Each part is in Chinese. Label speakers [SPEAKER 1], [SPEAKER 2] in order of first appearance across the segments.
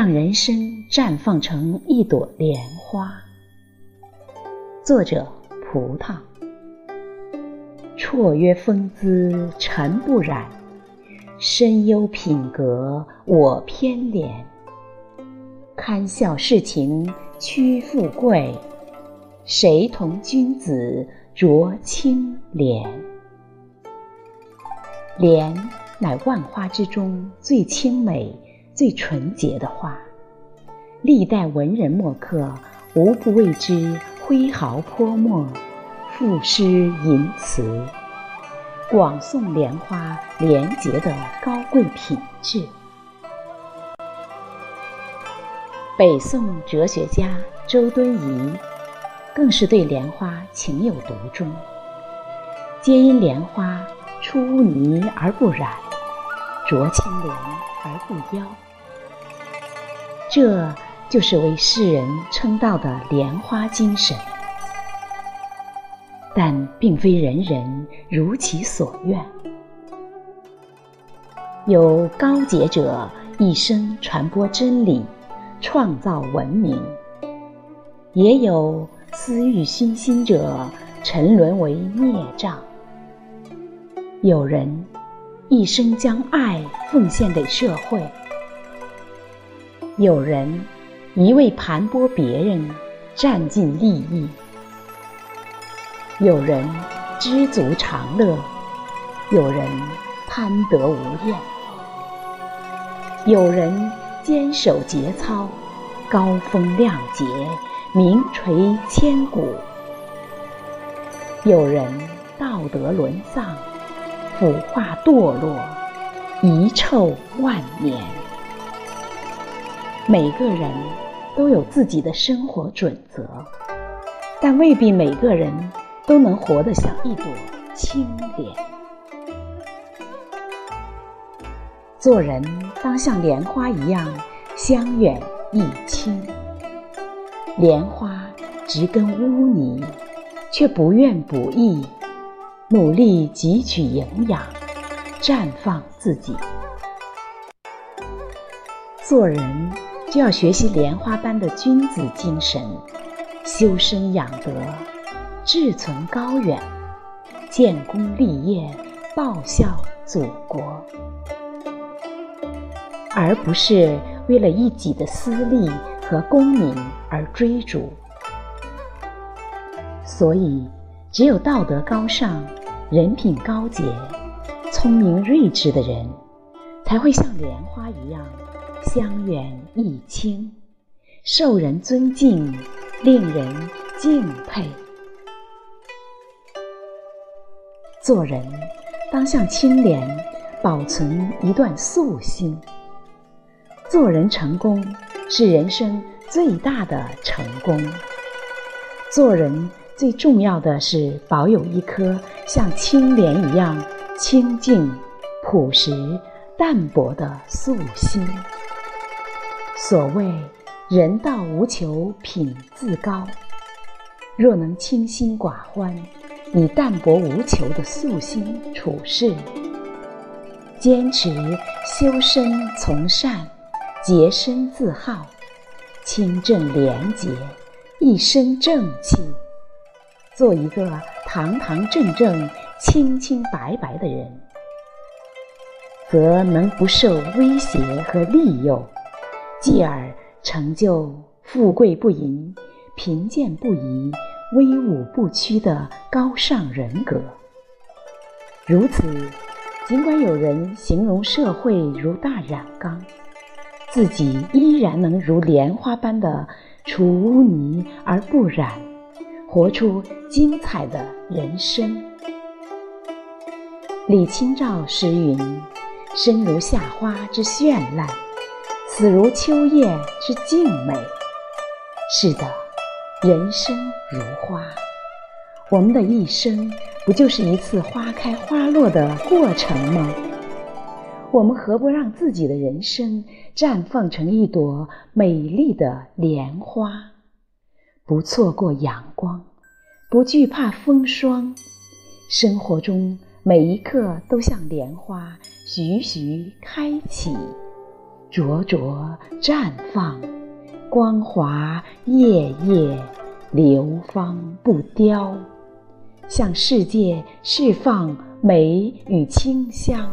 [SPEAKER 1] 让人生绽放成一朵莲花。作者：葡萄。绰约风姿尘不染，深幽品格我偏怜。堪笑世情屈富贵，谁同君子濯清涟？莲乃万花之中最清美、最纯洁的画，历代文人墨客无不为之挥毫泼墨、赋诗吟词，广颂莲花廉洁的高贵品质。北宋哲学家周敦颐更是对莲花情有独钟，皆因莲花出污泥而不染，濯清涟而不妖。这就是为世人称道的莲花精神。但并非人人如其所愿，有高洁者一生传播真理。创造文明，也有私欲熏心者沉沦为孽障；有人一生将爱奉献给社会；有人一味盘剥别人，占尽利益；有人知足常乐；有人贪得无厌；有人。坚守节操，高风亮节，名垂千古。有人道德沦丧，腐化堕落，遗臭万年。每个人都有自己的生活准则，但未必每个人都能活得像一朵清莲。做人当像莲花一样香远益清。莲花植根污泥，却不愿不义，努力汲取营养，绽放自己。做人就要学习莲花般的君子精神，修身养德，志存高远，建功立业，报效祖国。而不是为了一己的私利和功名而追逐。所以，只有道德高尚、人品高洁、聪明睿智的人，才会像莲花一样香远益清，受人尊敬，令人敬佩。做人当像清莲，保存一段素心。做人成功是人生最大的成功。做人最重要的是保有一颗像清莲一样清净、朴实、淡泊的素心。所谓“人道无求品自高”，若能清心寡欢，以淡泊无求的素心处事，坚持修身从善。洁身自好，清正廉洁，一身正气，做一个堂堂正正、清清白白的人，则能不受威胁和利诱，继而成就富贵不淫、贫贱不移、威武不屈的高尚人格。如此，尽管有人形容社会如大染缸。自己依然能如莲花般的出污泥而不染，活出精彩的人生。李清照诗云：“身如夏花之绚烂，死如秋叶之静美。”是的，人生如花，我们的一生不就是一次花开花落的过程吗？我们何不让自己的人生绽放成一朵美丽的莲花？不错过阳光，不惧怕风霜，生活中每一刻都像莲花徐徐开启，灼灼绽放，光华夜夜流芳不凋，向世界释放美与清香，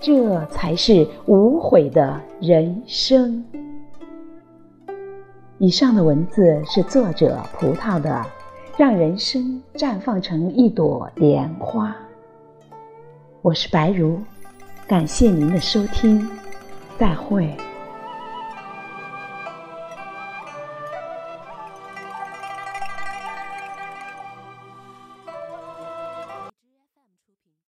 [SPEAKER 1] 这才是无悔的人生。以上的文字是作者葡萄的，让人生绽放成一朵莲花。我是白如，感谢您的收听。再会。